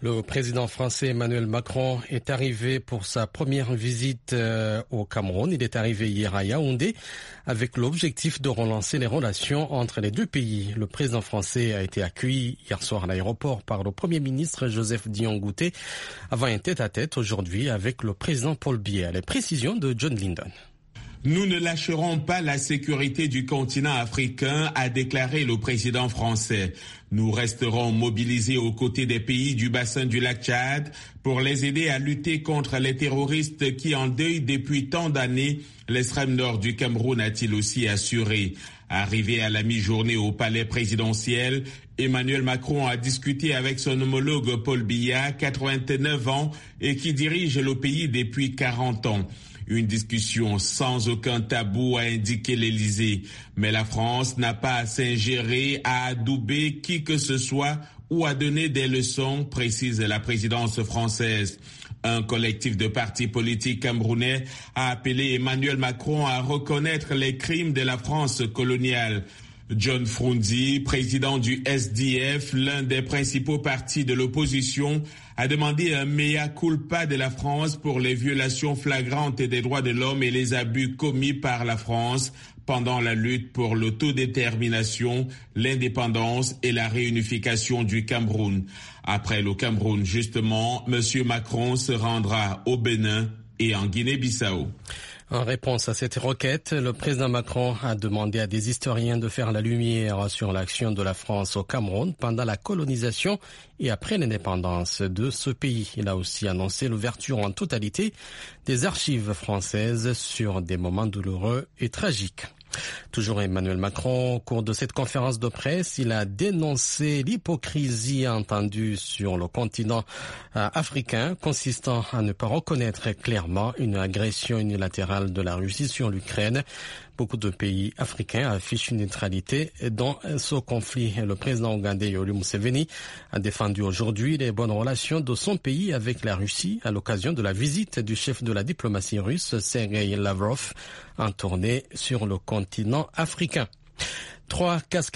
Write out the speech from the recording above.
Le président français Emmanuel Macron est arrivé pour sa première visite au Cameroun. Il est arrivé hier à Yaoundé avec l'objectif de relancer les relations entre les deux pays. Le président français a été accueilli hier soir à l'aéroport par le premier ministre Joseph Dion avant un tête-à-tête aujourd'hui avec le président Paul Biya. Les précisions de John Lyndon. Nous ne lâcherons pas la sécurité du continent africain, a déclaré le président français. Nous resterons mobilisés aux côtés des pays du bassin du lac Tchad pour les aider à lutter contre les terroristes qui endeuillent depuis tant d'années l'extrême nord du Cameroun, a-t-il aussi assuré. Arrivé à la mi-journée au palais présidentiel, Emmanuel Macron a discuté avec son homologue Paul Biya, 89 ans, et qui dirige le pays depuis 40 ans. Une discussion sans aucun tabou a indiqué l'Élysée. Mais la France n'a pas à s'ingérer, à adouber qui que ce soit ou à donner des leçons, précise la présidence française. Un collectif de partis politiques camerounais a appelé Emmanuel Macron à reconnaître les crimes de la France coloniale. John Frunzi, président du SDF, l'un des principaux partis de l'opposition, a demandé un mea culpa de la France pour les violations flagrantes des droits de l'homme et les abus commis par la France pendant la lutte pour l'autodétermination, l'indépendance et la réunification du Cameroun. Après le Cameroun, justement, M. Macron se rendra au Bénin et en Guinée-Bissau. En réponse à cette requête, le président Macron a demandé à des historiens de faire la lumière sur l'action de la France au Cameroun pendant la colonisation et après l'indépendance de ce pays. Il a aussi annoncé l'ouverture en totalité des archives françaises sur des moments douloureux et tragiques. Toujours Emmanuel Macron, au cours de cette conférence de presse, il a dénoncé l'hypocrisie entendue sur le continent africain consistant à ne pas reconnaître clairement une agression unilatérale de la Russie sur l'Ukraine. Beaucoup de pays africains affichent une neutralité dans ce conflit. Le président ougandais Yoweri Museveni a défendu aujourd'hui les bonnes relations de son pays avec la Russie à l'occasion de la visite du chef de la diplomatie russe, Sergei Lavrov, en tournée sur le continent africain. Trois casques